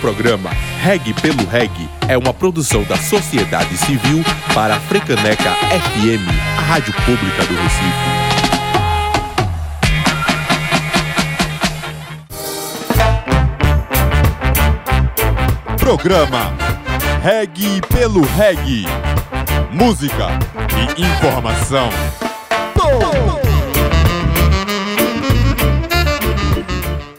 programa Reg pelo Reg é uma produção da sociedade civil para a Frecaneca FM, a rádio pública do Recife. Programa Reg pelo Reg. Música e informação.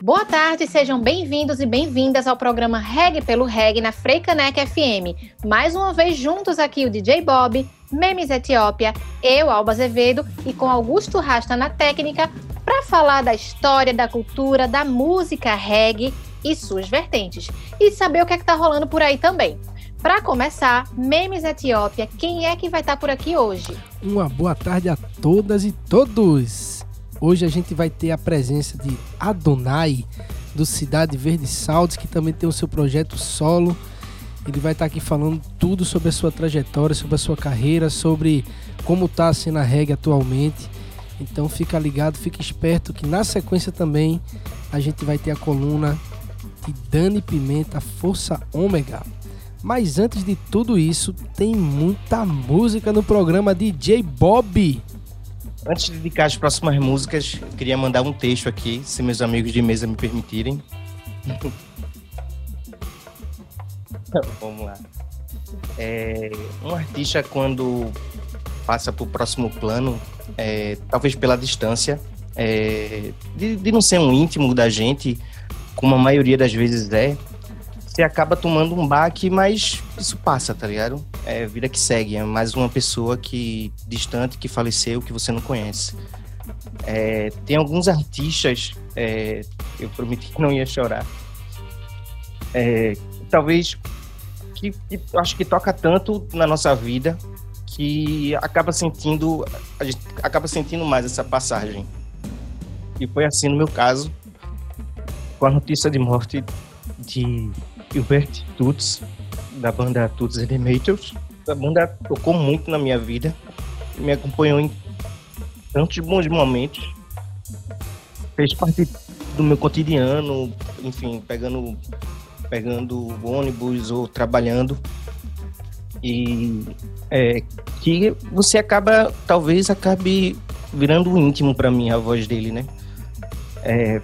Boa tarde, sejam bem-vindos e bem-vindas ao programa Reg pelo Reg na Freicanec FM. Mais uma vez juntos aqui o DJ Bob, Memes Etiópia, eu, Alba Azevedo e com Augusto Rasta na técnica para falar da história, da cultura, da música reggae e suas vertentes e saber o que é que tá rolando por aí também. Para começar, Memes Etiópia, quem é que vai estar tá por aqui hoje? Uma boa tarde a todas e todos. Hoje a gente vai ter a presença de Adonai, do Cidade Verde Saltos, que também tem o seu projeto solo. Ele vai estar aqui falando tudo sobre a sua trajetória, sobre a sua carreira, sobre como está a cena reggae atualmente. Então fica ligado, fica esperto que na sequência também a gente vai ter a coluna de Dani Pimenta, Força Ômega. Mas antes de tudo isso, tem muita música no programa DJ Bob. Antes de dedicar as próximas músicas, queria mandar um texto aqui, se meus amigos de mesa me permitirem. Vamos lá. É, um artista, quando passa para o próximo plano, é, talvez pela distância, é, de, de não ser um íntimo da gente, como a maioria das vezes é, você acaba tomando um baque, mas isso passa, tá ligado? É vida que segue, é mais uma pessoa que distante que faleceu que você não conhece. É, tem alguns artistas, é, eu prometi que não ia chorar. É, talvez que, que acho que toca tanto na nossa vida que acaba sentindo a gente acaba sentindo mais essa passagem. E foi assim no meu caso com a notícia de morte de Gilbert Tuts, da banda Tuts Animators. A banda tocou muito na minha vida, me acompanhou em tantos bons momentos, fez parte do meu cotidiano, enfim, pegando, pegando ônibus ou trabalhando. E é, que você acaba, talvez acabe virando íntimo para mim a voz dele, né? É,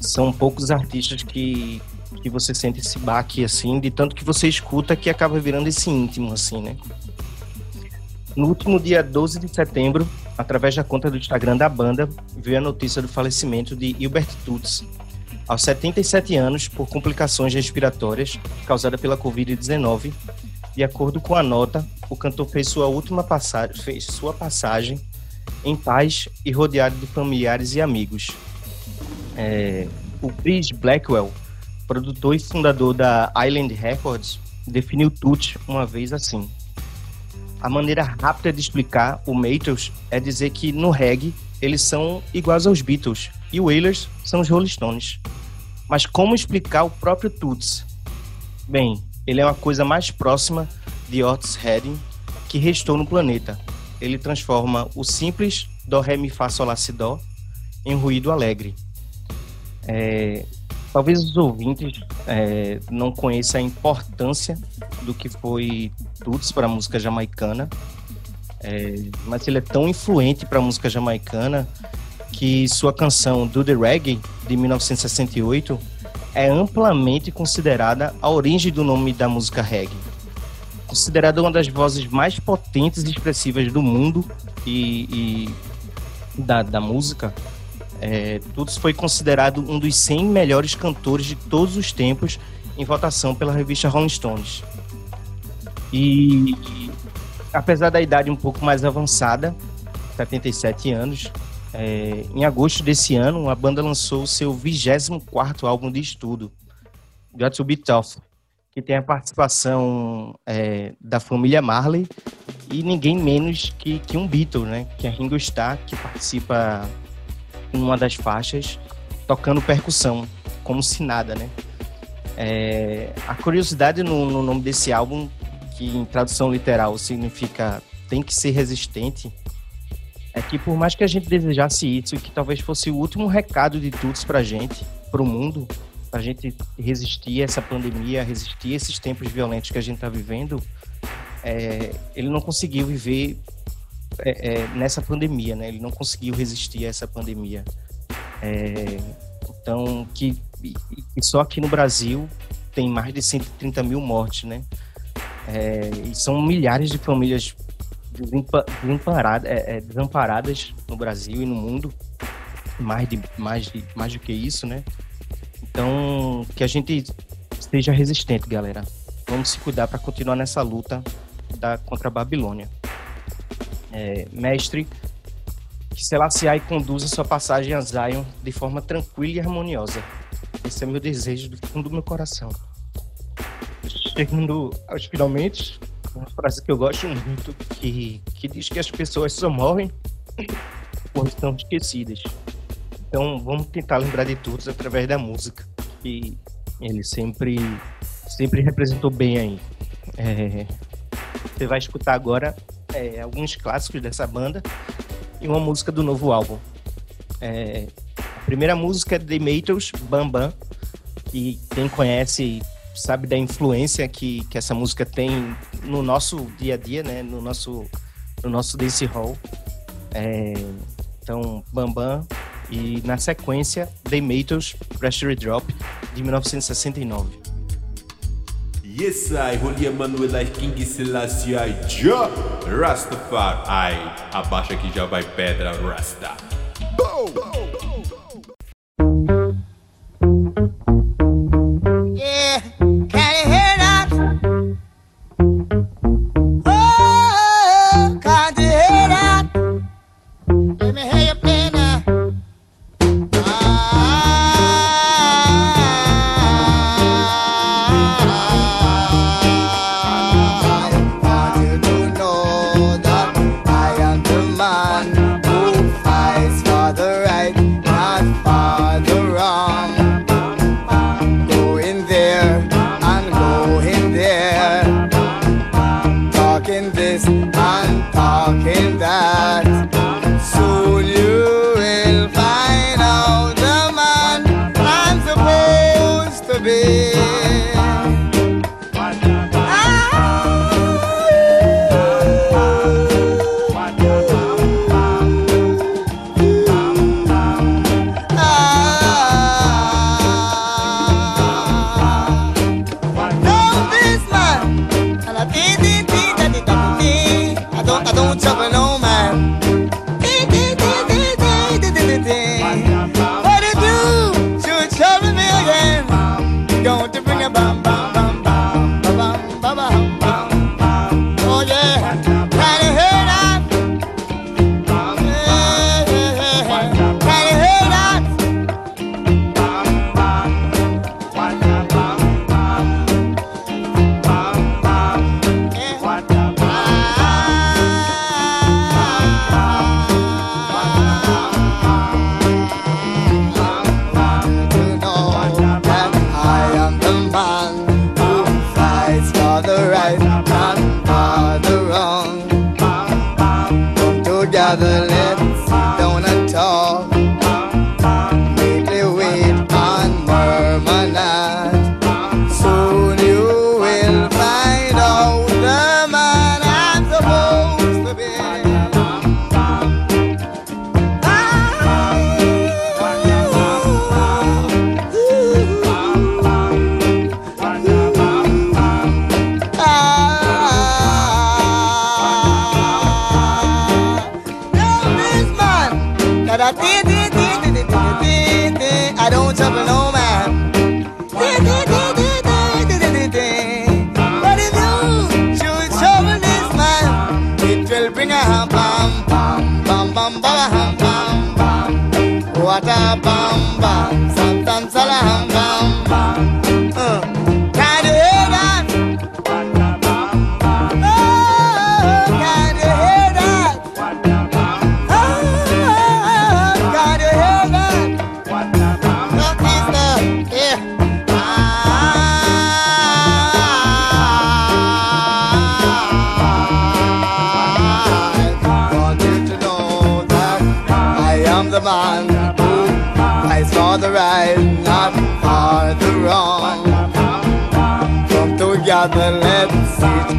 são poucos artistas que, que você sente esse baque, assim, de tanto que você escuta que acaba virando esse íntimo, assim, né? No último dia 12 de setembro, através da conta do Instagram da banda, veio a notícia do falecimento de Hilbert Tuts, aos 77 anos, por complicações respiratórias causadas pela Covid-19. De acordo com a nota, o cantor fez sua última passagem, fez sua passagem em paz e rodeado de familiares e amigos. É, o Chris Blackwell, produtor e fundador da Island Records, definiu Toots uma vez assim. A maneira rápida de explicar o Matos é dizer que no reggae eles são iguais aos Beatles e o Wailers são os Rolling Stones. Mas como explicar o próprio Toots? Bem, ele é uma coisa mais próxima de Otis Redding que restou no planeta. Ele transforma o simples do ré mi fá sol lá si dó em ruído alegre. É, talvez os ouvintes é, não conheçam a importância do que foi Tuts para a música jamaicana, é, mas ele é tão influente para a música jamaicana que sua canção Do The Reggae, de 1968, é amplamente considerada a origem do nome da música reggae. Considerada uma das vozes mais potentes e expressivas do mundo e, e da, da música, é, foi considerado um dos 100 melhores cantores de todos os tempos em votação pela revista Rolling Stones. E, e apesar da idade um pouco mais avançada, 77 anos, é, em agosto desse ano, a banda lançou seu 24 álbum de estudo, Got to Be Tough, que tem a participação é, da família Marley e ninguém menos que, que um Beatle, né? Que é Ringo Starr, que participa numa das faixas tocando percussão, como se nada, né? É, a curiosidade no, no, nome desse álbum, que em tradução literal significa tem que ser resistente, é que por mais que a gente desejasse isso, que talvez fosse o último recado de Tuts pra gente, pro mundo, para a gente resistir a essa pandemia, resistir a esses tempos violentos que a gente está vivendo, é, ele não conseguiu viver é, é, nessa pandemia, né? Ele não conseguiu resistir a essa pandemia. É, então, que e só aqui no Brasil tem mais de 130 mil mortes, né? É, e são milhares de famílias desamparadas, é, desamparadas no Brasil e no mundo, mais de mais de mais do que isso, né? Então, que a gente esteja resistente, galera. Vamos se cuidar para continuar nessa luta da, contra a Babilônia. É, mestre, que Selassie conduza sua passagem a Zion de forma tranquila e harmoniosa. Esse é meu desejo do fundo do meu coração. Chegando aos finalmente, uma frase que eu gosto muito, que, que diz que as pessoas só morrem quando estão esquecidas. Então vamos tentar lembrar de todos através da música, que ele sempre, sempre representou bem aí. É, você vai escutar agora é, alguns clássicos dessa banda e uma música do novo álbum. É, a primeira música é The Beatles, Bam Bam, que quem conhece sabe da influência que, que essa música tem no nosso dia a dia, né? No nosso, no nosso dance hall. É, então, Bam Bam e na sequência The Beatles, Pressure Drop, de 1969. Yes, I, Holy Emmanuel, I, King Selassie, I, Jah, Rastafari, abaixa que já vai pedra, Rasta. Boom! Yeah,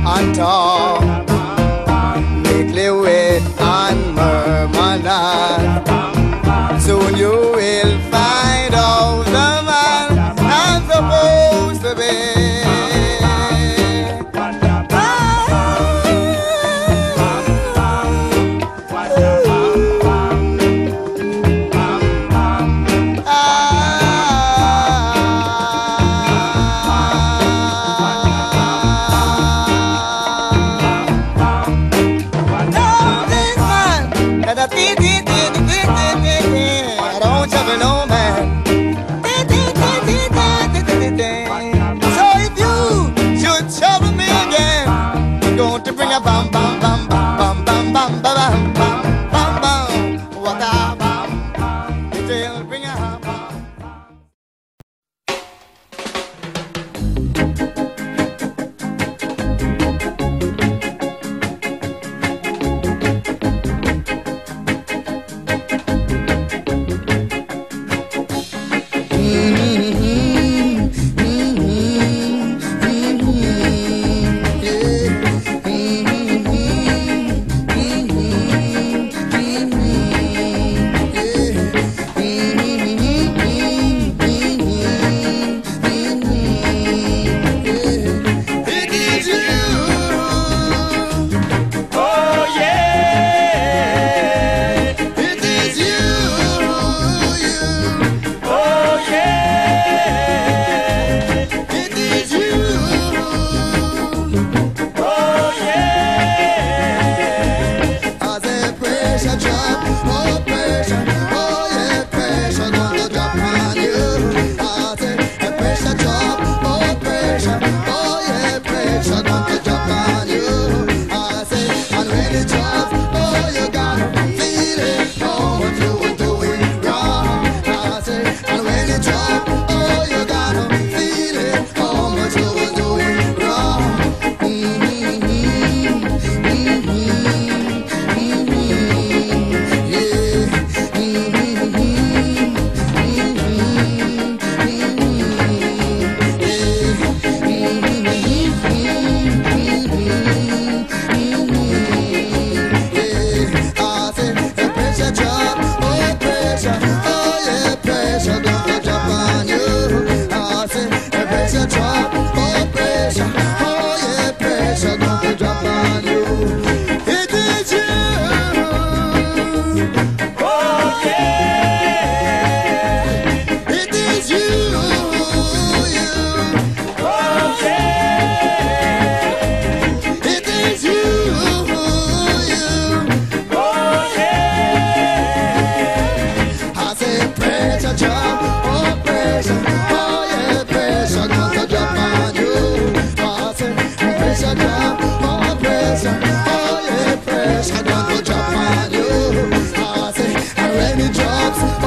I talk. lots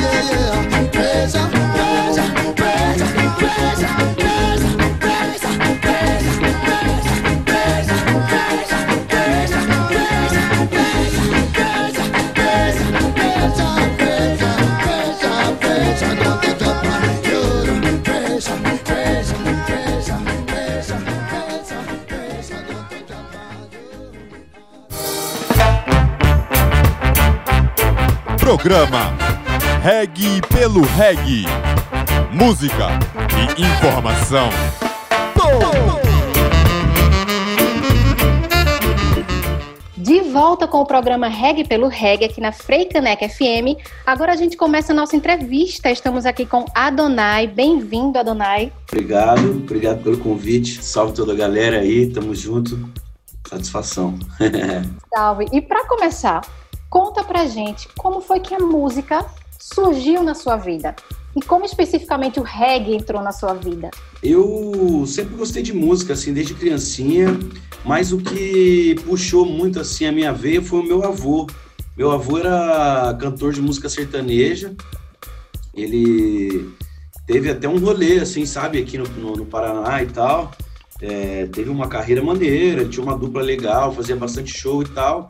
programa Reg pelo Reg. Música e informação. De volta com o programa Reg pelo Reg aqui na Freicanec FM. Agora a gente começa a nossa entrevista. Estamos aqui com Adonai. Bem-vindo, Adonai. Obrigado, obrigado pelo convite. Salve toda a galera aí, tamo junto. Satisfação. Salve. E para começar, conta pra gente como foi que a música surgiu na sua vida e como especificamente o reggae entrou na sua vida. Eu sempre gostei de música, assim, desde criancinha, mas o que puxou muito, assim, a minha veia foi o meu avô. Meu avô era cantor de música sertaneja, ele teve até um rolê, assim, sabe, aqui no, no, no Paraná e tal, é, teve uma carreira maneira, tinha uma dupla legal, fazia bastante show e tal,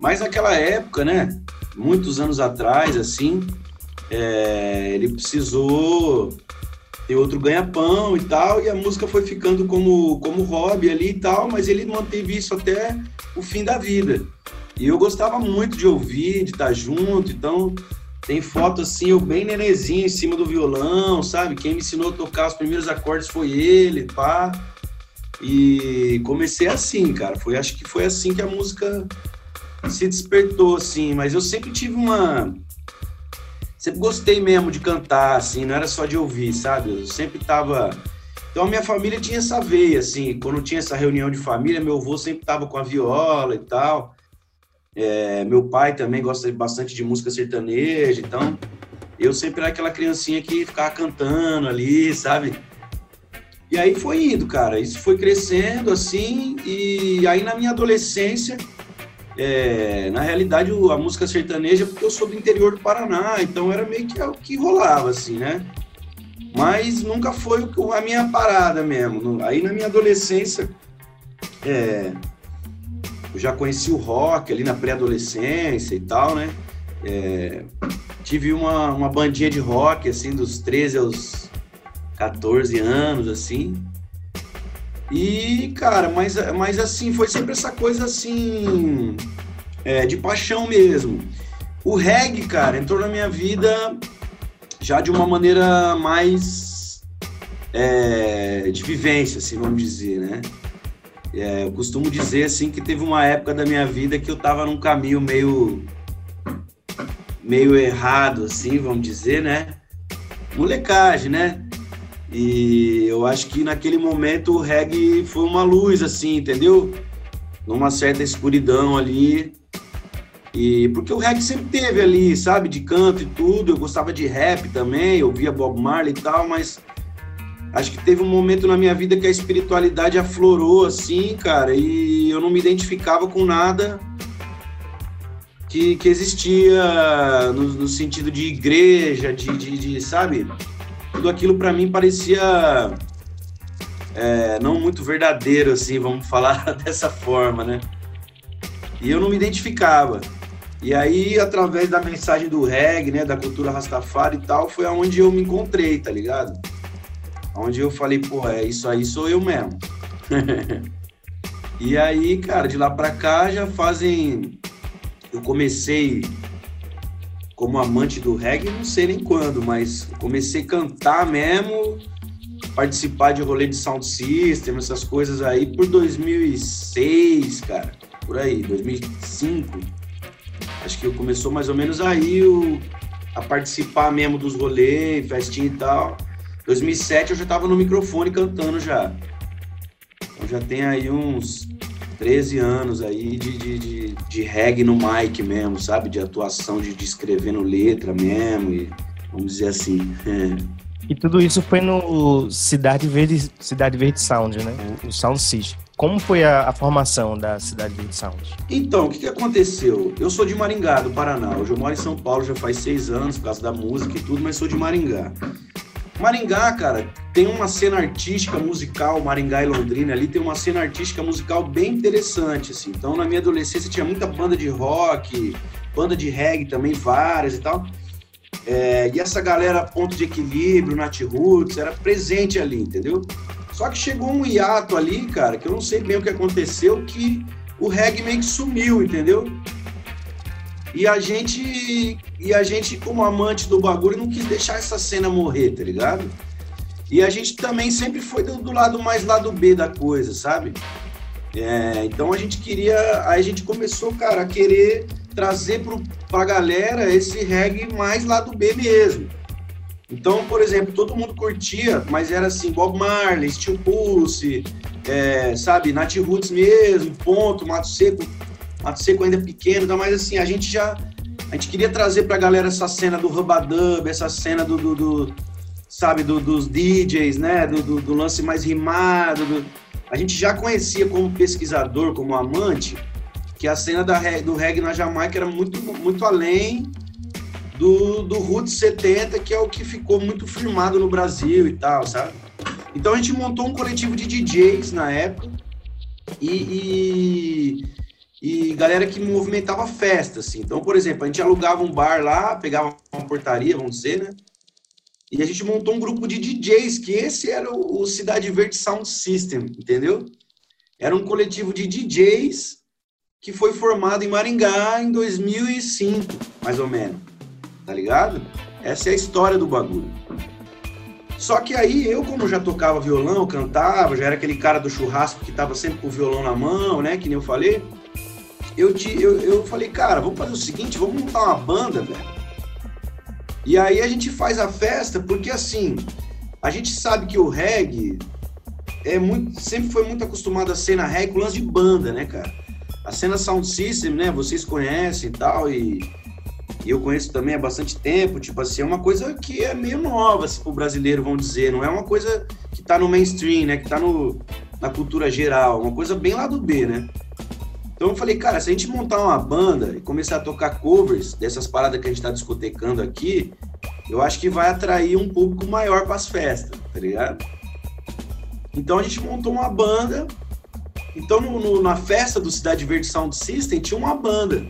mas naquela época, né, muitos anos atrás, assim, é, ele precisou ter outro ganha-pão e tal, e a música foi ficando como, como hobby ali e tal, mas ele manteve isso até o fim da vida. E eu gostava muito de ouvir, de estar junto, então tem foto assim, eu bem nenezinho em cima do violão, sabe? Quem me ensinou a tocar os primeiros acordes foi ele, pá. E comecei assim, cara. Foi, acho que foi assim que a música se despertou, assim. Mas eu sempre tive uma. Sempre gostei mesmo de cantar, assim, não era só de ouvir, sabe? Eu sempre tava. Então a minha família tinha essa veia, assim. Quando tinha essa reunião de família, meu avô sempre tava com a viola e tal. É, meu pai também gosta bastante de música sertaneja, então eu sempre era aquela criancinha que ficava cantando ali, sabe? E aí foi indo, cara. Isso foi crescendo assim, e aí na minha adolescência, é, na realidade, a música sertaneja, porque eu sou do interior do Paraná, então era meio que o que rolava, assim, né? Mas nunca foi a minha parada mesmo. Aí na minha adolescência, é, eu já conheci o rock ali na pré-adolescência e tal, né? É, tive uma, uma bandinha de rock, assim, dos 13 aos 14 anos, assim. E, cara, mas, mas assim, foi sempre essa coisa assim, é, de paixão mesmo. O reggae, cara, entrou na minha vida já de uma maneira mais é, de vivência, assim, vamos dizer, né? É, eu costumo dizer, assim, que teve uma época da minha vida que eu tava num caminho meio meio errado, assim, vamos dizer, né? Molecagem, né? E eu acho que naquele momento o reggae foi uma luz, assim, entendeu? Numa certa escuridão ali. E porque o reggae sempre teve ali, sabe, de canto e tudo. Eu gostava de rap também, eu via Bob Marley e tal, mas acho que teve um momento na minha vida que a espiritualidade aflorou, assim, cara, e eu não me identificava com nada que, que existia no, no sentido de igreja, de, de, de sabe? Tudo aquilo para mim parecia é, não muito verdadeiro, assim, vamos falar dessa forma, né? E eu não me identificava. E aí, através da mensagem do reggae, né, da cultura Rastafari e tal, foi aonde eu me encontrei, tá ligado? Onde eu falei, pô, é isso aí sou eu mesmo. e aí, cara, de lá pra cá já fazem. Eu comecei como amante do reggae, não sei nem quando, mas comecei a cantar mesmo, participar de rolê de sound system, essas coisas aí por 2006, cara, por aí, 2005. Acho que começou mais ou menos aí o, a participar mesmo dos rolês, festinha e tal. 2007 eu já tava no microfone cantando já. Então já tem aí uns 13 anos aí de, de, de, de reggae no mic mesmo, sabe? De atuação, de, de escrevendo letra mesmo, e vamos dizer assim. E tudo isso foi no Cidade Verde, Cidade Verde Sound, né? O, o Sound System. Como foi a, a, formação da Cidade Verde Sound? Então, o que, que aconteceu? Eu sou de Maringá, do Paraná. Hoje eu moro em São Paulo já faz seis anos, por causa da música e tudo, mas sou de Maringá. Maringá, cara, tem uma cena artística musical, Maringá e Londrina ali tem uma cena artística musical bem interessante, assim. Então, na minha adolescência tinha muita banda de rock, banda de reggae também, várias e tal. É, e essa galera ponto de equilíbrio, Nat Roots, era presente ali, entendeu? Só que chegou um hiato ali, cara, que eu não sei bem o que aconteceu, que o reggae meio que sumiu, entendeu? E a gente, e a gente como amante do bagulho, não quis deixar essa cena morrer, tá ligado? E a gente também sempre foi do, do lado mais lado B da coisa, sabe? É, então a gente queria, aí a gente começou, cara, a querer trazer pro, pra galera esse reggae mais lado B mesmo. Então, por exemplo, todo mundo curtia, mas era assim, Bob Marley, Steel Pulse, é, sabe, Nat Roots mesmo, ponto, Mato Seco, Mato Seco ainda pequeno, tá? mas assim, a gente já, a gente queria trazer pra galera essa cena do Rubadub, essa cena do, do, do sabe, do, dos DJs, né, do, do, lance mais rimado, do, a gente já conhecia como pesquisador, como amante, que a cena da, do reggae na Jamaica era muito, muito além do, do Roots 70, que é o que ficou muito firmado no Brasil e tal, sabe? Então a gente montou um coletivo de DJs na época e, e, e galera que movimentava festa, assim. Então, por exemplo, a gente alugava um bar lá, pegava uma portaria, vamos dizer, né? E a gente montou um grupo de DJs, que esse era o, Cidade Verde Sound System, entendeu? Era um coletivo de DJs que foi formado em Maringá em 2005, mais ou menos. Tá ligado? Essa é a história do bagulho. Só que aí eu, como já tocava violão, cantava, já era aquele cara do churrasco que tava sempre com o violão na mão, né? Que nem eu falei. Eu, te, eu, eu falei, cara, vamos fazer o seguinte, vamos montar uma banda, velho. E aí a gente faz a festa, porque assim, a gente sabe que o reggae é muito, sempre foi muito acostumado a ser na reggae com lance de banda, né, cara? A cena Sound System, né? Vocês conhecem e tal, e e eu conheço também há bastante tempo, tipo assim, é uma coisa que é meio nova, assim, pro brasileiro, vão dizer, não é uma coisa que tá no mainstream, né, que tá no, na cultura geral, uma coisa bem lá do B, né. Então eu falei, cara, se a gente montar uma banda e começar a tocar covers dessas paradas que a gente tá discotecando aqui, eu acho que vai atrair um público maior para as festas, tá ligado? Então a gente montou uma banda. Então no, no, na festa do Cidade Verde Sound System tinha uma banda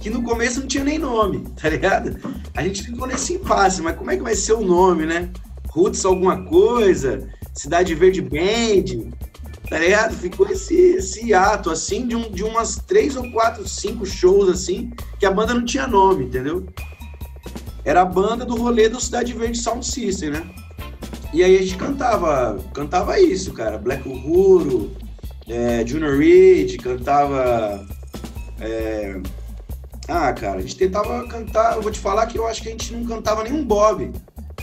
que no começo não tinha nem nome, tá ligado? A gente ficou nesse impasse, mas como é que vai ser o nome, né? Roots alguma coisa, Cidade Verde Band, tá ligado? Ficou esse, esse ato, assim, de, um, de umas três ou quatro, cinco shows, assim, que a banda não tinha nome, entendeu? Era a banda do rolê do Cidade Verde Sound System, né? E aí a gente cantava, cantava isso, cara, Black Uhuru, é, Junior Reed, cantava... É, ah, cara, a gente tentava cantar. Eu vou te falar que eu acho que a gente não cantava nenhum Bob.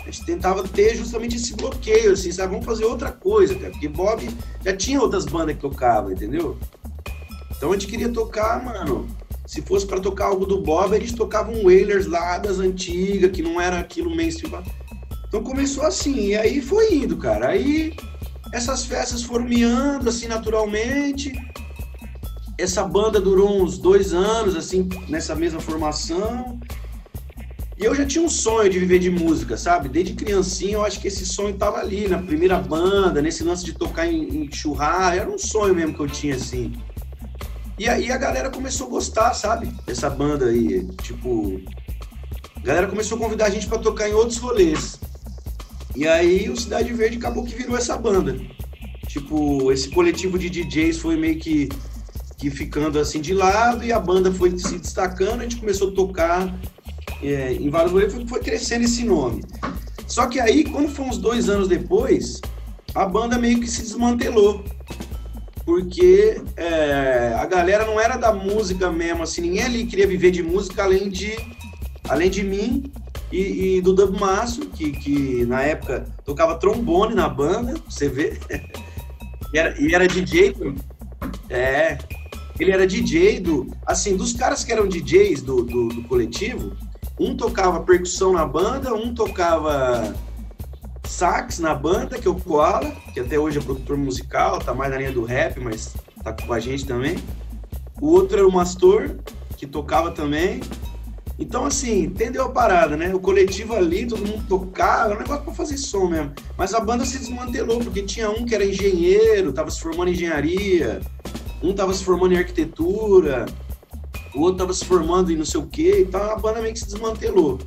A gente tentava ter justamente esse bloqueio, assim, sabe? Vamos fazer outra coisa, cara. Porque Bob já tinha outras bandas que tocavam, entendeu? Então a gente queria tocar, mano. Se fosse para tocar algo do Bob, a gente tocava um Wailers lá das antigas, que não era aquilo mainstream. Então começou assim, e aí foi indo, cara. Aí essas festas foram miando assim naturalmente essa banda durou uns dois anos, assim, nessa mesma formação. E eu já tinha um sonho de viver de música, sabe? Desde criancinha eu acho que esse sonho tava ali, na primeira banda, nesse lance de tocar em, em churrasco. Era um sonho mesmo que eu tinha, assim. E aí a galera começou a gostar, sabe? Dessa banda aí. Tipo, a galera começou a convidar a gente para tocar em outros rolês. E aí o Cidade Verde acabou que virou essa banda. Tipo, esse coletivo de DJs foi meio que que ficando assim de lado e a banda foi se destacando, a gente começou a tocar é, em vários lugares, foi, foi crescendo esse nome. Só que aí, quando foi uns dois anos depois, a banda meio que se desmantelou. Porque é, a galera não era da música mesmo, assim, ninguém ali queria viver de música além de, além de mim e, e do Dub Maço, que, que na época tocava trombone na banda, você vê. e, era, e era DJ. É, ele era DJ do. Assim, dos caras que eram DJs do, do, do coletivo, um tocava percussão na banda, um tocava sax na banda, que é o Koala, que até hoje é produtor musical, tá mais na linha do rap, mas tá com a gente também. O outro era o Mastor, que tocava também. Então, assim, entendeu a parada, né? O coletivo ali, todo mundo tocava, era um negócio pra fazer som mesmo. Mas a banda se desmantelou, porque tinha um que era engenheiro, tava se formando em engenharia, um estava se formando em arquitetura, outro estava se formando em não sei o quê, então a banda meio que se desmantelou.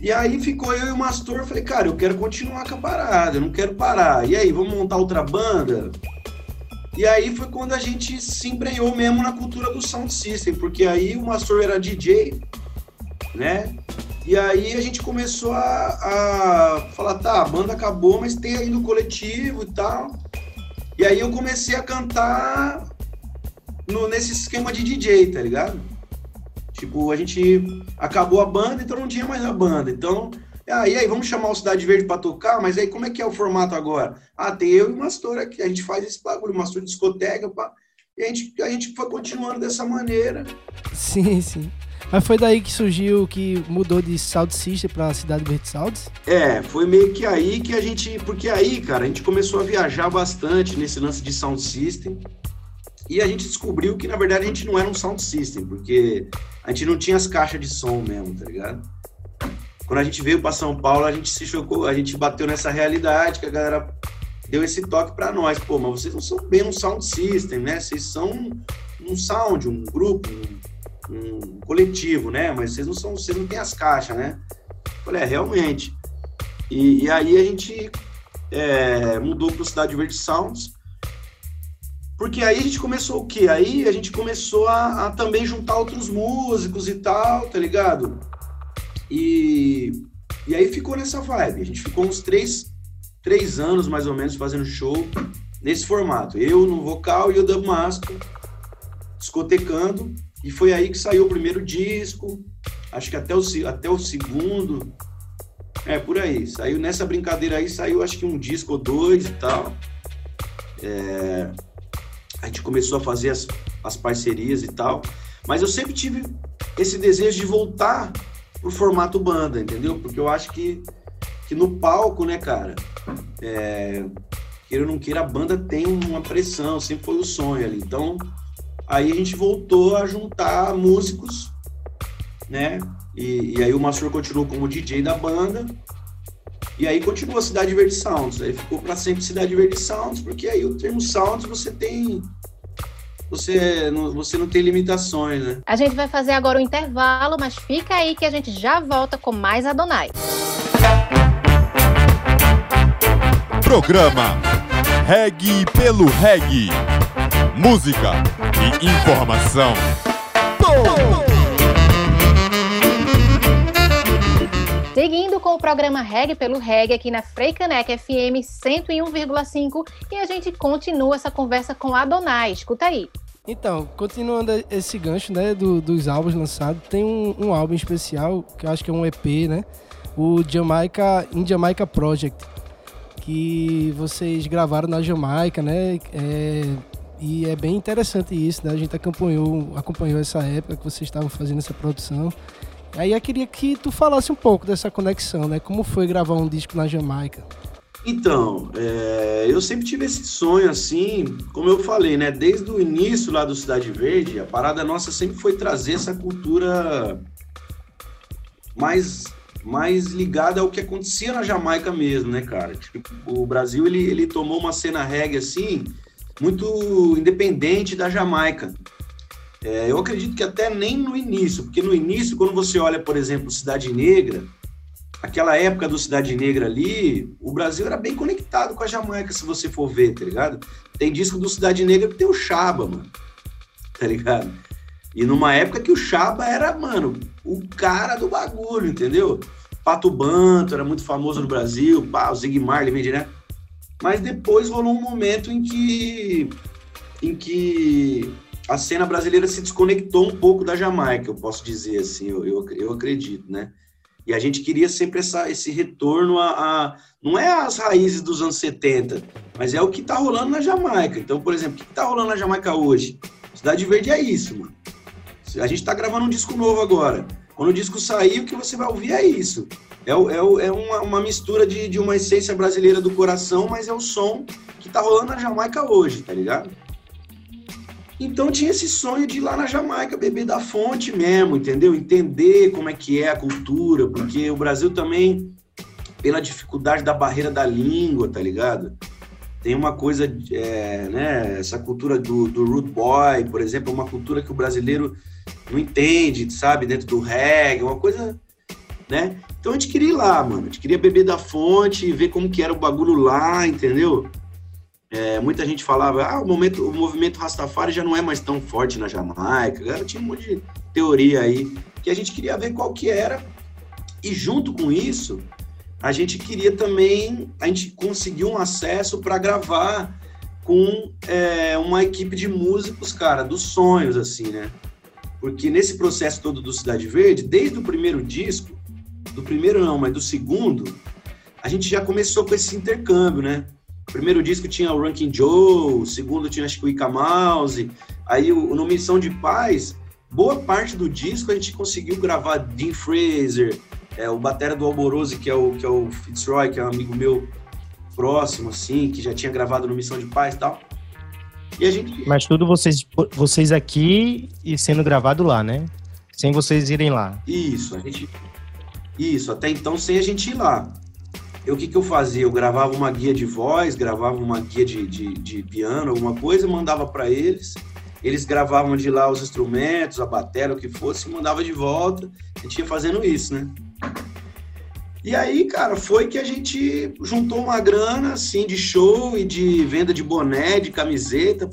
E aí ficou eu e o Mastor, falei, cara, eu quero continuar com a parada, eu não quero parar. E aí, vamos montar outra banda? E aí foi quando a gente se embrenhou mesmo na cultura do sound system, porque aí o Mastor era DJ, né? E aí a gente começou a, a falar, tá, a banda acabou, mas tem ainda o coletivo e tal. E aí eu comecei a cantar no, nesse esquema de DJ, tá ligado? Tipo, a gente acabou a banda, então não tinha mais a banda. Então Ah, e aí, vamos chamar o Cidade Verde para tocar? Mas aí, como é que é o formato agora? Ah, tem eu e o Mastor aqui, a gente faz esse bagulho, Mastor discoteca, pá. E a gente, a gente foi continuando dessa maneira. Sim, sim. Mas foi daí que surgiu, que mudou de Sound System pra Cidade Verde Sounds? É, foi meio que aí que a gente. Porque aí, cara, a gente começou a viajar bastante nesse lance de Sound System. E a gente descobriu que, na verdade, a gente não era um Sound System, porque a gente não tinha as caixas de som mesmo, tá ligado? Quando a gente veio para São Paulo, a gente se chocou, a gente bateu nessa realidade que a galera deu esse toque para nós. Pô, mas vocês não são bem um sound system, né? Vocês são um sound, um grupo, um, um coletivo, né? Mas vocês não são, vocês não têm as caixas, né? Eu falei, é, realmente. E, e aí a gente é, mudou para Cidade Verde Sounds, porque aí a gente começou o quê? Aí a gente começou a, a também juntar outros músicos e tal, tá ligado? E, e aí ficou nessa vibe. A gente ficou uns três, três anos, mais ou menos, fazendo show nesse formato. Eu no vocal e o Damasco discotecando. E foi aí que saiu o primeiro disco. Acho que até o, até o segundo. É, por aí. Saiu nessa brincadeira aí, saiu acho que um disco ou dois e tal. É, a gente começou a fazer as, as parcerias e tal. Mas eu sempre tive esse desejo de voltar pro formato banda, entendeu? Porque eu acho que, que no palco, né, cara, é, queira ou não queira, a banda tem uma pressão, sempre foi o sonho ali. Então, aí a gente voltou a juntar músicos, né? E, e aí o Mastur continuou como DJ da banda. E aí continua Cidade Verde Sounds. Aí ficou para sempre Cidade Verde Sounds, porque aí o termo Sounds você tem você não, você não tem limitações, né? A gente vai fazer agora o um intervalo, mas fica aí que a gente já volta com mais Adonai. Programa Reg pelo Reg. Música e informação. Seguindo com o programa Reg pelo Reg aqui na Freicanec FM 101,5 e a gente continua essa conversa com a Adonai. Escuta aí. Então, continuando esse gancho né, do, dos álbuns lançados, tem um, um, álbum especial, que eu acho que é um EP, né? O Jamaica, In Jamaica Project, que vocês gravaram na Jamaica, né? É, e é bem interessante isso, né? A gente acompanhou, acompanhou essa época que vocês estavam fazendo essa produção. Aí eu queria que tu falasse um pouco dessa conexão, né? Como foi gravar um disco na Jamaica? Então, é, eu sempre tive esse sonho, assim, como eu falei, né? Desde o início lá do Cidade Verde, a parada nossa sempre foi trazer essa cultura mais, mais ligada ao que acontecia na Jamaica mesmo, né, cara? Tipo, o Brasil, ele, ele tomou uma cena reggae, assim, muito independente da Jamaica. É, eu acredito que até nem no início, porque no início, quando você olha, por exemplo, Cidade Negra, aquela época do Cidade Negra ali, o Brasil era bem conectado com a Jamaica, se você for ver, tá ligado? Tem disco do Cidade Negra que tem o Chaba, mano, tá ligado? E numa época que o Chaba era, mano, o cara do bagulho, entendeu? Pato Banto era muito famoso no Brasil, pá, o Zig Marley vem direto. Mas depois rolou um momento em que em que a cena brasileira se desconectou um pouco da Jamaica, eu posso dizer assim, eu, eu, eu acredito, né? E a gente queria sempre essa, esse retorno a, a, Não é as raízes dos anos 70, mas é o que tá rolando na Jamaica. Então, por exemplo, o que tá rolando na Jamaica hoje? Cidade Verde é isso, mano. A gente tá gravando um disco novo agora. Quando o disco sair, o que você vai ouvir é isso. É, é, é uma, uma, mistura de, de uma essência brasileira do coração, mas é o som que tá rolando na Jamaica hoje, tá ligado? Então tinha esse sonho de ir lá na Jamaica, beber da fonte mesmo, entendeu? Entender como é que é a cultura, porque o Brasil também, pela dificuldade da barreira da língua, tá ligado? Tem uma coisa, é, né? Essa cultura do, do root boy, por exemplo, é uma cultura que o brasileiro não entende, sabe? Dentro do reggae, uma coisa, né? Então a gente queria ir lá, mano. A gente queria beber da fonte, ver como que era o bagulho lá, entendeu? É, muita gente falava, ah, o, momento, o movimento Rastafari já não é mais tão forte na Jamaica. Ela tinha um monte de teoria aí que a gente queria ver qual que era. E junto com isso, a gente queria também, a gente conseguiu um acesso para gravar com é, uma equipe de músicos, cara, dos sonhos, assim, né? Porque nesse processo todo do Cidade Verde, desde o primeiro disco, do primeiro não, mas do segundo, a gente já começou com esse intercâmbio, né? O primeiro disco tinha o Ranking Joe, o segundo tinha acho que o Ica Mouse, aí o, no Missão de Paz, boa parte do disco a gente conseguiu gravar Dean Fraser, é, o batera do Alborose, que é o, que é o Fitzroy, que é um amigo meu próximo, assim, que já tinha gravado no Missão de Paz e tal. E a gente... Mas tudo vocês, vocês aqui e sendo gravado lá, né? Sem vocês irem lá. Isso, a gente... Isso, até então sem a gente ir lá. Eu, o que, que eu fazia? Eu gravava uma guia de voz, gravava uma guia de, de, de piano, alguma coisa, mandava para eles. Eles gravavam de lá os instrumentos, a bateria, o que fosse, mandava de volta. A gente ia fazendo isso, né? E aí, cara, foi que a gente juntou uma grana, assim, de show e de venda de boné, de camiseta,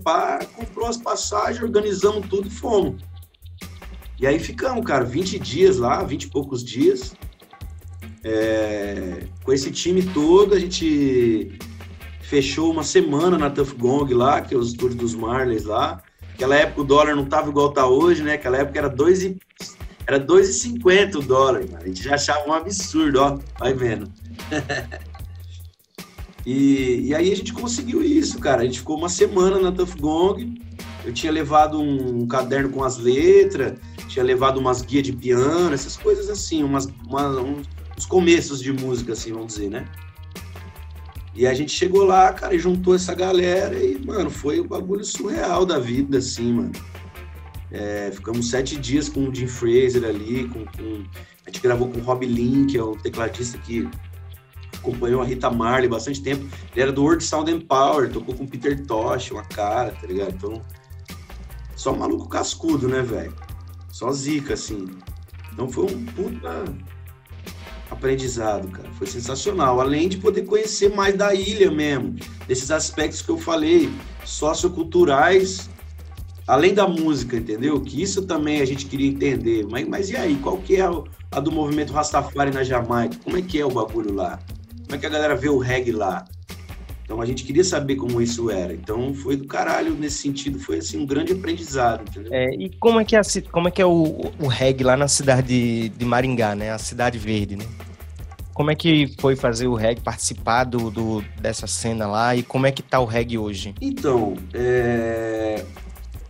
comprou as passagens, organizamos tudo e fomos. E aí ficamos, cara, 20 dias lá, 20 e poucos dias. É, com esse time todo, a gente fechou uma semana na Tough Gong lá, que é os estúdios dos Marleys lá. Aquela época o dólar não tava igual tá hoje, né? Aquela época era 2 e era 2,50 o dólar, mano. A gente já achava um absurdo, ó. Vai vendo. e, e aí a gente conseguiu isso, cara. A gente ficou uma semana na Tough Gong. Eu tinha levado um, um caderno com as letras, tinha levado umas guias de piano, essas coisas assim, umas, uma, uns, os começos de música, assim, vamos dizer, né? E a gente chegou lá, cara, e juntou essa galera e, mano, foi um bagulho surreal da vida, assim, mano. É, ficamos sete dias com o Jim Fraser ali, com, com, a gente gravou com o Rob Link, que é o tecladista que acompanhou a Rita Marley bastante tempo. Ele era do World Sound and Power, tocou com o Peter Tosh, uma cara, tá ligado? Então, só um maluco cascudo, né, velho? Só zica, assim. Então foi um puta aprendizado, cara. Foi sensacional. Além de poder conhecer mais da ilha mesmo, desses aspectos que eu falei, socioculturais, além da música, entendeu? Que isso também a gente queria entender. Mas, mas e aí, qual que é a, a do movimento Rastafari na Jamaica? Como é que é o bagulho lá? Como é que a galera vê o reggae lá? Então a gente queria saber como isso era. Então foi do caralho nesse sentido, foi assim um grande aprendizado. Entendeu? É, e como é que é, como é, que é o, o reggae lá na cidade de, de Maringá, né? A cidade verde, né? Como é que foi fazer o reggae, participar do, do, dessa cena lá e como é que tá o reggae hoje? Então, é...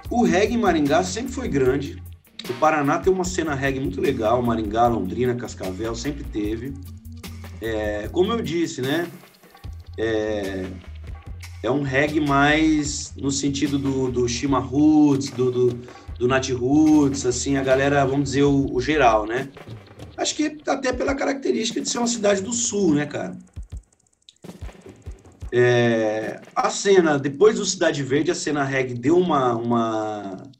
o reggae em Maringá sempre foi grande. O Paraná tem uma cena reggae muito legal, Maringá, Londrina, Cascavel, sempre teve. É... Como eu disse, né? É, é um reggae mais no sentido do, do Shima Roots, do, do, do Nat Roots, assim, a galera, vamos dizer, o, o geral, né? Acho que até pela característica de ser uma cidade do sul, né, cara? É, a cena, depois do Cidade Verde, a cena reggae deu uma, uma...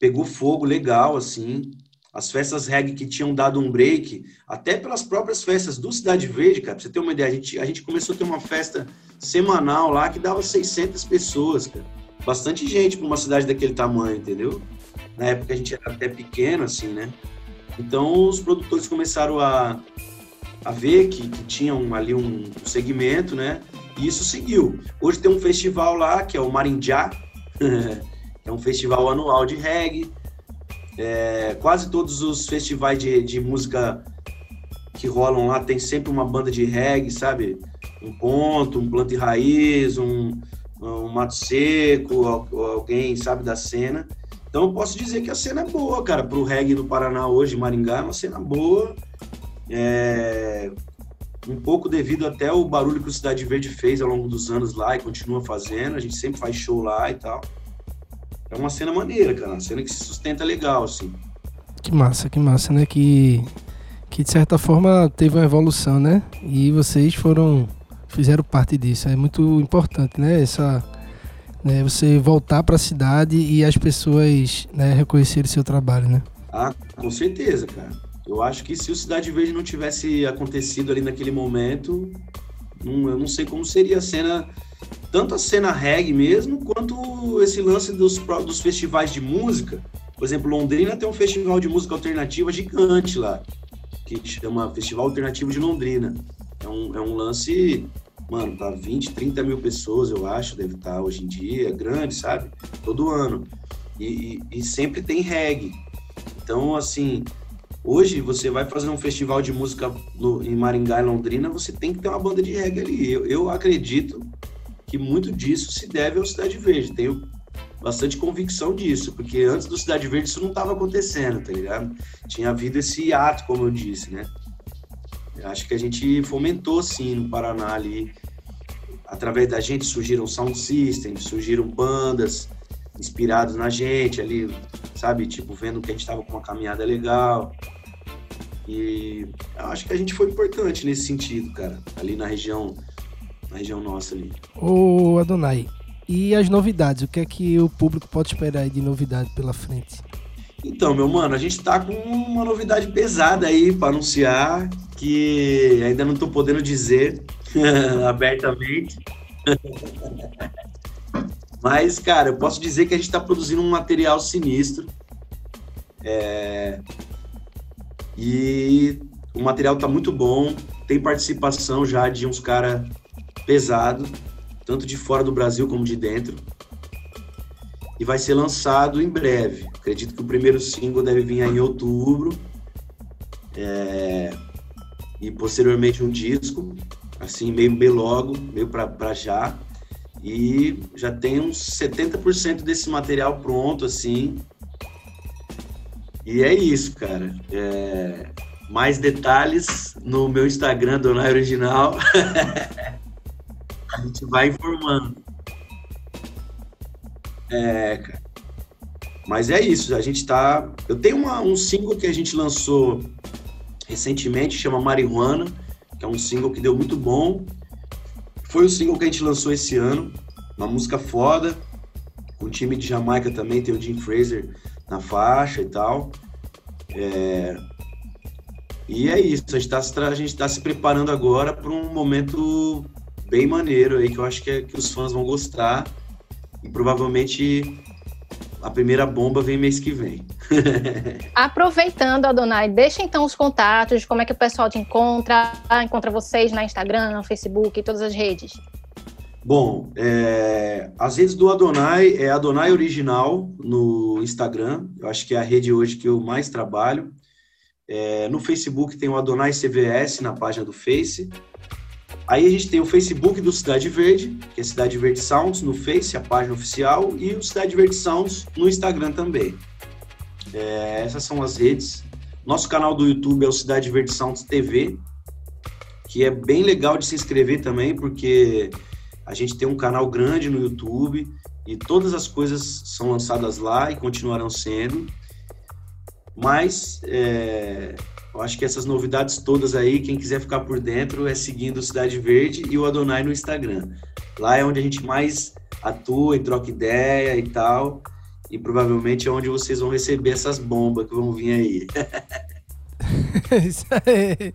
pegou fogo legal, assim, as festas reggae que tinham dado um break, até pelas próprias festas do Cidade Verde, cara, pra você ter uma ideia, a gente, a gente começou a ter uma festa semanal lá que dava 600 pessoas, cara. Bastante gente para uma cidade daquele tamanho, entendeu? Na época a gente era até pequeno, assim, né? Então os produtores começaram a, a ver que, que tinham ali um segmento, né? E isso seguiu. Hoje tem um festival lá, que é o Marinjá, é um festival anual de reggae, é, quase todos os festivais de, de música que rolam lá tem sempre uma banda de reggae, sabe? Um ponto, um planta e raiz, um, um mato seco, alguém sabe da cena. Então eu posso dizer que a cena é boa, cara, pro reggae no Paraná hoje, Maringá, é uma cena boa. É, um pouco devido até o barulho que o Cidade Verde fez ao longo dos anos lá e continua fazendo. A gente sempre faz show lá e tal é uma cena maneira, cara. Uma cena que se sustenta legal, assim. Que massa, que massa, né? Que, que de certa forma teve uma evolução, né? E vocês foram. fizeram parte disso. É muito importante, né? Essa. Né, você voltar para a cidade e as pessoas né, reconhecerem seu trabalho, né? Ah, com certeza, cara. Eu acho que se o Cidade Verde não tivesse acontecido ali naquele momento, não, eu não sei como seria a cena tanto a cena reggae mesmo, quanto esse lance dos, dos festivais de música. Por exemplo, Londrina tem um festival de música alternativa gigante lá, que chama Festival Alternativo de Londrina. É um, é um lance, mano, tá 20, 30 mil pessoas, eu acho, deve estar tá hoje em dia, grande, sabe? Todo ano. E, e, e sempre tem reggae. Então, assim, Hoje, você vai fazer um festival de música no, em Maringá e Londrina, você tem que ter uma banda de reggae ali. Eu, eu acredito que muito disso se deve ao Cidade Verde. Tenho bastante convicção disso, porque antes do Cidade Verde isso não estava acontecendo, tá ligado? Tinha havido esse ato, como eu disse, né? Eu acho que a gente fomentou, sim, no Paraná ali. Através da gente surgiram sound systems, surgiram bandas inspiradas na gente ali, sabe? Tipo, vendo que a gente estava com uma caminhada legal. E eu acho que a gente foi importante nesse sentido, cara, ali na região, na região nossa ali. Ô Adonai, e as novidades? O que é que o público pode esperar de novidade pela frente? Então, meu mano, a gente tá com uma novidade pesada aí para anunciar que ainda não tô podendo dizer abertamente. Mas, cara, eu posso dizer que a gente tá produzindo um material sinistro. É... E o material tá muito bom. Tem participação já de uns caras pesados, tanto de fora do Brasil como de dentro. E vai ser lançado em breve. Acredito que o primeiro single deve vir em outubro. É... E posteriormente um disco, assim, meio, meio logo, meio para já. E já tem uns 70% desse material pronto, assim. E é isso, cara. É... Mais detalhes no meu Instagram, Donai Original. a gente vai informando. É. Mas é isso, a gente tá. Eu tenho uma, um single que a gente lançou recentemente, chama Marihuana, que é um single que deu muito bom. Foi o single que a gente lançou esse ano, uma música foda. O time de Jamaica também tem o Jim Fraser na faixa e tal. É... E é isso, a gente está gente tá se preparando agora para um momento bem maneiro aí que eu acho que, é, que os fãs vão gostar. E provavelmente a primeira bomba vem mês que vem. Aproveitando, Adonai, deixa então os contatos, como é que o pessoal te encontra, encontra vocês na Instagram, Facebook e todas as redes. Bom, é, as redes do Adonai é Adonai Original no Instagram, eu acho que é a rede hoje que eu mais trabalho. É, no Facebook tem o Adonai CVS na página do Face. Aí a gente tem o Facebook do Cidade Verde, que é Cidade Verde Sounds no Face, a página oficial, e o Cidade Verde Sounds no Instagram também. É, essas são as redes. Nosso canal do YouTube é o Cidade Verde Sounds TV, que é bem legal de se inscrever também, porque a gente tem um canal grande no YouTube e todas as coisas são lançadas lá e continuarão sendo. Mas é, eu acho que essas novidades todas aí, quem quiser ficar por dentro é seguindo o Cidade Verde e o Adonai no Instagram. Lá é onde a gente mais atua e troca ideia e tal. E provavelmente é onde vocês vão receber essas bombas que vão vir aí. Isso aí.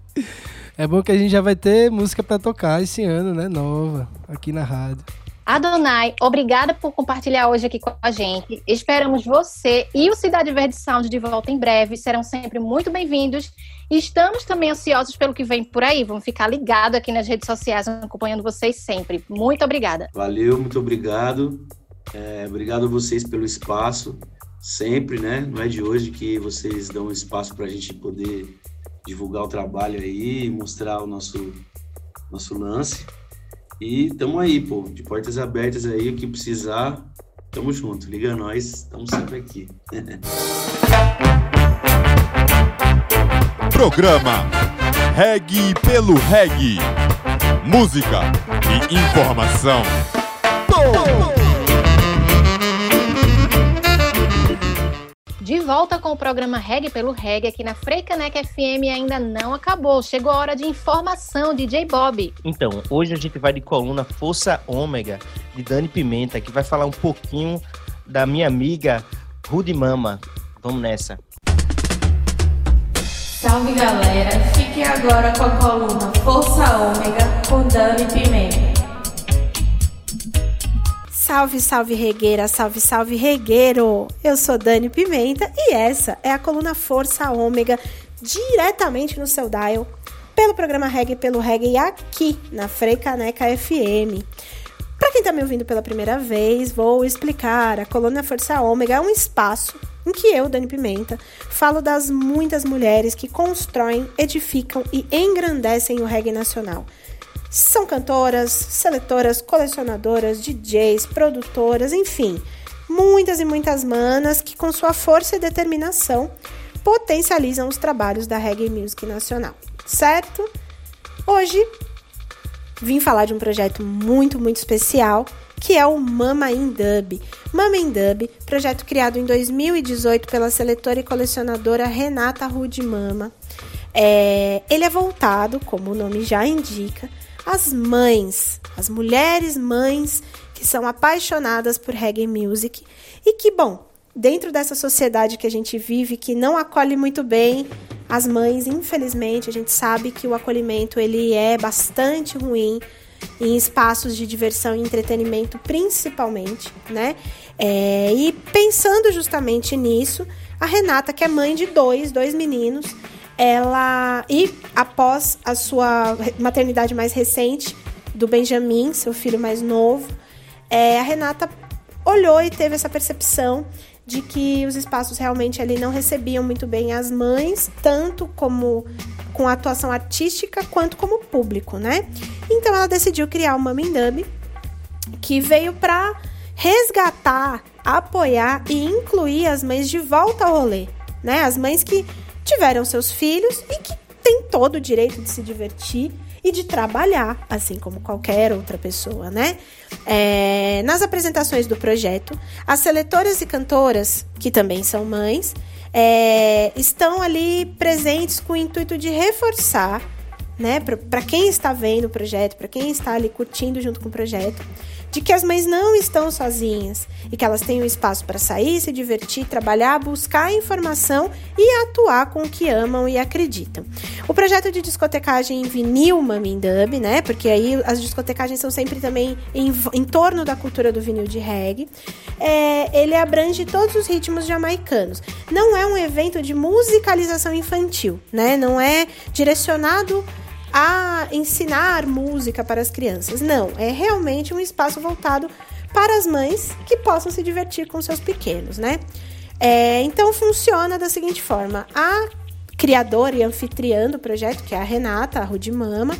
É bom que a gente já vai ter música para tocar esse ano, né? Nova, aqui na rádio. Adonai, obrigada por compartilhar hoje aqui com a gente. Esperamos você e o Cidade Verde Sound de volta em breve. Serão sempre muito bem-vindos. Estamos também ansiosos pelo que vem por aí. Vamos ficar ligados aqui nas redes sociais, acompanhando vocês sempre. Muito obrigada. Valeu, muito obrigado. É, obrigado a vocês pelo espaço. Sempre, né? Não é de hoje que vocês dão espaço para a gente poder divulgar o trabalho aí, mostrar o nosso, nosso lance. E tamo aí, pô, de portas abertas aí, o que precisar, tamo junto. Liga nós, estamos sempre aqui. Programa Reg pelo Reg. Música e informação. De volta com o programa Reg pelo Reg aqui na Freicanec FM ainda não acabou. Chegou a hora de informação, DJ Bob. Então, hoje a gente vai de coluna Força Ômega, de Dani Pimenta, que vai falar um pouquinho da minha amiga Rudy Mama. Vamos nessa. Salve galera, fiquem agora com a coluna Força Ômega com Dani Pimenta. Salve, salve regueira, salve, salve regueiro! Eu sou Dani Pimenta e essa é a coluna Força Ômega diretamente no seu dial pelo programa Reggae pelo Reggae aqui na Freicaneca FM. Para quem está me ouvindo pela primeira vez, vou explicar. A coluna Força Ômega é um espaço em que eu, Dani Pimenta, falo das muitas mulheres que constroem, edificam e engrandecem o reggae nacional. São cantoras, seletoras, colecionadoras, DJs, produtoras, enfim, muitas e muitas manas que, com sua força e determinação, potencializam os trabalhos da reggae music nacional, certo? Hoje vim falar de um projeto muito, muito especial que é o Mama in Dub. Mama in Dub, projeto criado em 2018 pela seletora e colecionadora Renata Rude Mama. É, ele é voltado, como o nome já indica, às mães, as mulheres mães que são apaixonadas por reggae music e que, bom, dentro dessa sociedade que a gente vive, que não acolhe muito bem as mães, infelizmente, a gente sabe que o acolhimento ele é bastante ruim em espaços de diversão e entretenimento, principalmente, né? É, e pensando justamente nisso, a Renata, que é mãe de dois, dois meninos, ela e após a sua maternidade mais recente do Benjamin, seu filho mais novo, é, a Renata olhou e teve essa percepção de que os espaços realmente ali não recebiam muito bem as mães, tanto como com a atuação artística quanto como público, né? Então ela decidiu criar o Mami Dub, que veio para resgatar, apoiar e incluir as mães de volta ao rolê, né? As mães que tiveram seus filhos e que têm todo o direito de se divertir e de trabalhar, assim como qualquer outra pessoa, né? É, nas apresentações do projeto, as seletoras e cantoras, que também são mães, é, estão ali presentes com o intuito de reforçar, né, para quem está vendo o projeto, para quem está ali curtindo junto com o projeto, de que as mães não estão sozinhas e que elas têm um espaço para sair, se divertir, trabalhar, buscar informação e atuar com o que amam e acreditam. O projeto de discotecagem em vinil Mamin Dub, né? Porque aí as discotecagens são sempre também em, em torno da cultura do vinil de reggae. É, ele abrange todos os ritmos jamaicanos. Não é um evento de musicalização infantil, né? Não é direcionado a ensinar música para as crianças. Não, é realmente um espaço voltado para as mães que possam se divertir com seus pequenos, né? É, então funciona da seguinte forma: a criadora e anfitriã do projeto, que é a Renata, a Rude Mama,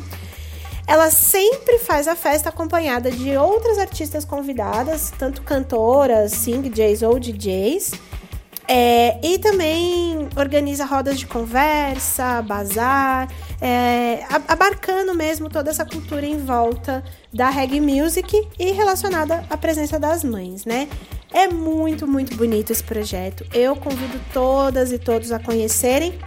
ela sempre faz a festa acompanhada de outras artistas convidadas, tanto cantoras, sing DJs ou DJs. É, e também organiza rodas de conversa, bazar, é, abarcando mesmo toda essa cultura em volta da reggae music e relacionada à presença das mães, né? É muito, muito bonito esse projeto. Eu convido todas e todos a conhecerem.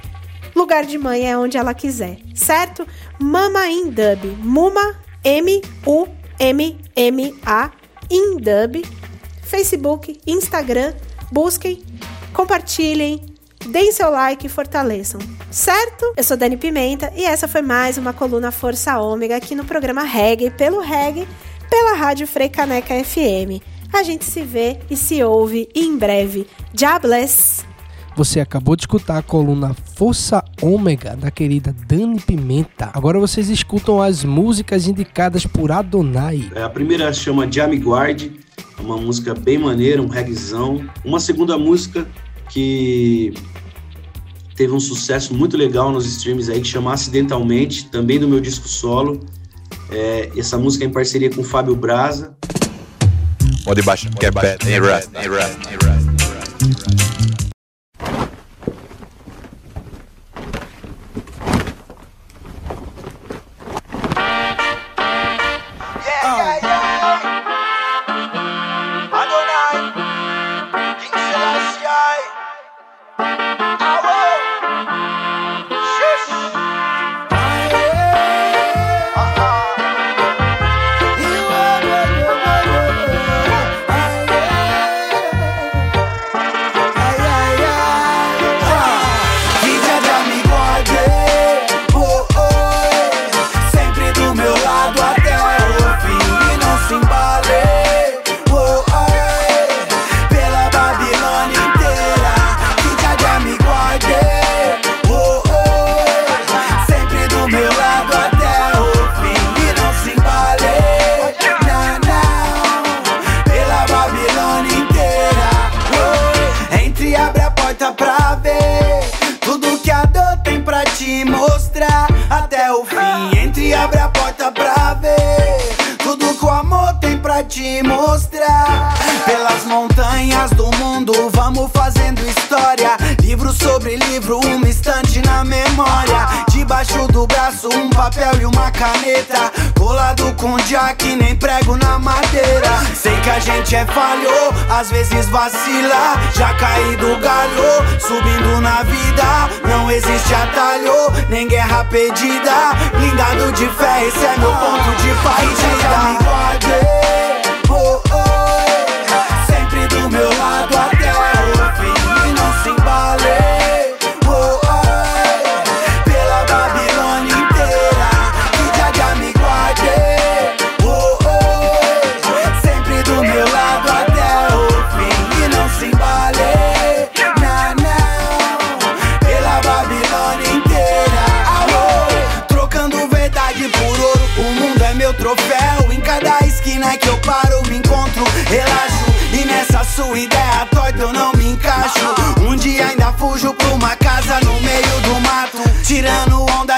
Lugar de mãe é onde ela quiser, certo? Mama in Dub. Muma, M-U-M-M-A, in Dub. Facebook, Instagram. Busquem, compartilhem deem seu like e fortaleçam, certo? Eu sou Dani Pimenta e essa foi mais uma coluna Força Ômega aqui no programa Reggae pelo Reggae, pela Rádio Frei Caneca FM. A gente se vê e se ouve em breve. Bless! Você acabou de escutar a coluna Força Ômega da querida Dani Pimenta. Agora vocês escutam as músicas indicadas por Adonai. É, a primeira chama Jamie Guard, é uma música bem maneira, um reggaezão. Uma segunda música que teve um sucesso muito legal nos streams aí, que chama Acidentalmente, também do meu disco solo. É, essa música é em parceria com o Fábio Braza. Pode baixar, que é subindo na vida. Não existe atalho, nem guerra pedida. Blindado de fé, esse é meu ponto de partida. Guarde, oh, oh,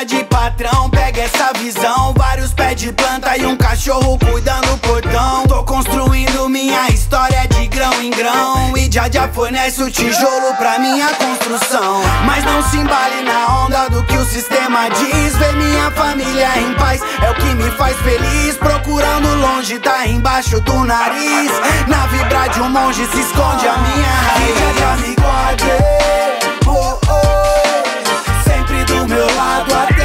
de patrão, pega essa visão. Vários pés de planta e um cachorro cuidando do portão. Tô construindo minha história de grão em grão. E já já fornece o tijolo pra minha construção. Mas não se embale na onda do que o sistema diz. Ver minha família em paz é o que me faz feliz. Procurando longe, tá embaixo do nariz. Na vibra de um monge se esconde a minha raiz. Já já me guarde, oh, oh, sempre do meu lado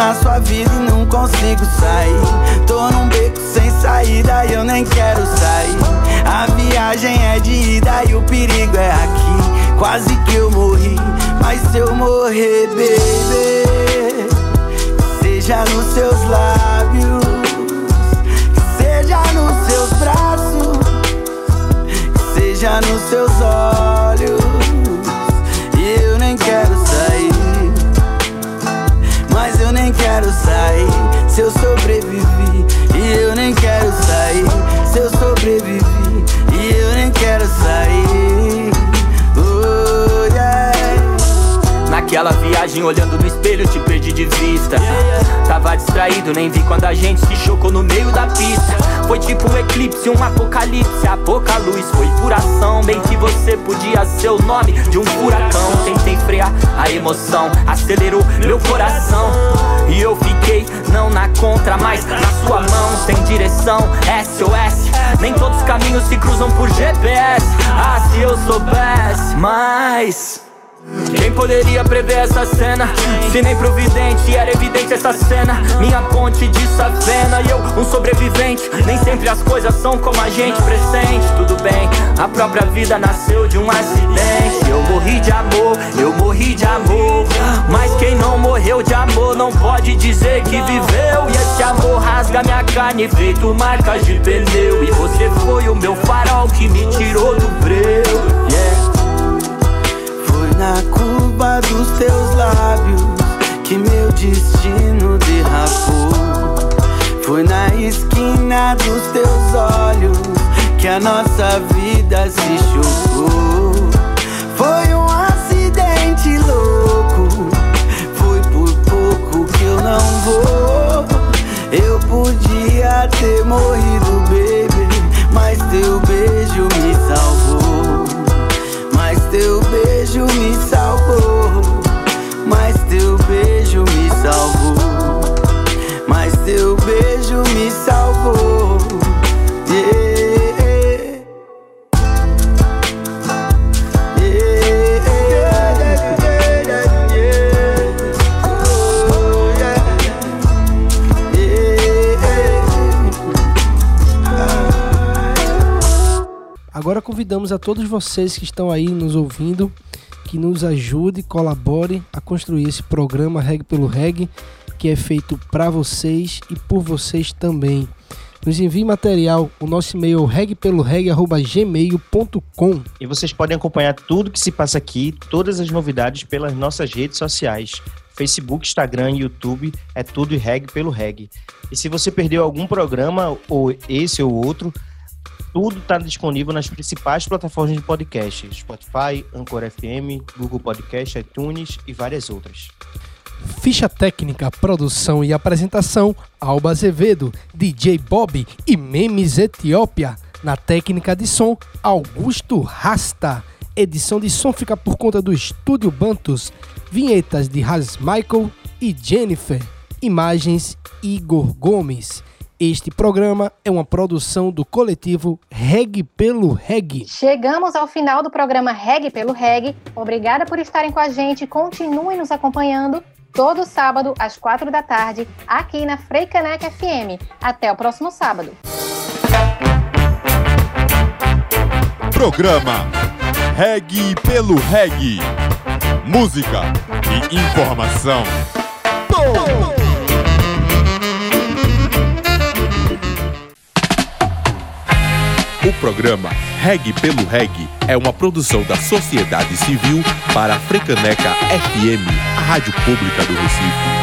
na sua vida e não consigo sair. Tô num beco sem saída e eu nem quero sair. A viagem é de ida e o perigo é aqui. Quase que eu morri, mas se eu morrer, baby, seja nos seus lábios, seja nos seus braços, seja nos seus olhos. Quero sair, se eu sobrevivi e eu nem quero sair se eu sobrevivi e eu nem quero sair. Naquela viagem olhando no espelho te perdi de vista. Tava distraído, nem vi quando a gente se chocou no meio da pista. Foi tipo um eclipse, um apocalipse, a pouca luz Foi puração, bem que você podia ser o nome de um furacão. Tentei frear a emoção, acelerou meu coração. E eu fiquei, não na contra, mas na sua mão. Sem direção, SOS Nem todos os caminhos se cruzam por GPS Ah, se eu soubesse, mas... Quem poderia prever essa cena? Se nem providente era evidente essa cena. Minha ponte de safena e eu um sobrevivente. Nem sempre as coisas são como a gente pressente Tudo bem, a própria vida nasceu de um acidente. Eu morri de amor, eu morri de amor. Mas quem não morreu de amor não pode dizer que viveu. E esse amor rasga minha carne feito marcas de pneu. E você foi o meu farol que me tirou do breu. Yeah. Na curva dos teus lábios que meu destino derrapou. Foi na esquina dos teus olhos que a nossa vida se chocou. Foi um acidente louco, foi por pouco que eu não vou. Eu podia ter morrido, baby, Agora convidamos a todos vocês que estão aí nos ouvindo que nos ajude, colabore a construir esse programa Reg pelo Reg, que é feito para vocês e por vocês também. Nos envie material, o nosso e-mail é regpeloreg@gmail.com. E vocês podem acompanhar tudo que se passa aqui, todas as novidades pelas nossas redes sociais. Facebook, Instagram, YouTube, é tudo reg pelo reg. E se você perdeu algum programa, ou esse ou outro, tudo está disponível nas principais plataformas de podcast: Spotify, Anchor FM, Google Podcast, iTunes e várias outras. Ficha técnica, produção e apresentação: Alba Azevedo, DJ Bob e Memes Etiópia. Na técnica de som, Augusto Rasta. Edição de som fica por conta do Estúdio Bantus. Vinhetas de Has Michael e Jennifer. Imagens Igor Gomes. Este programa é uma produção do coletivo Reg pelo Reg. Chegamos ao final do programa Reg pelo Reg. Obrigada por estarem com a gente. Continuem nos acompanhando todo sábado às quatro da tarde aqui na Freicanec FM. Até o próximo sábado. Programa Reg pelo Reg. Música e informação. O programa Reg pelo Reg é uma produção da sociedade civil para a Frecaneca FM, a rádio pública do Recife.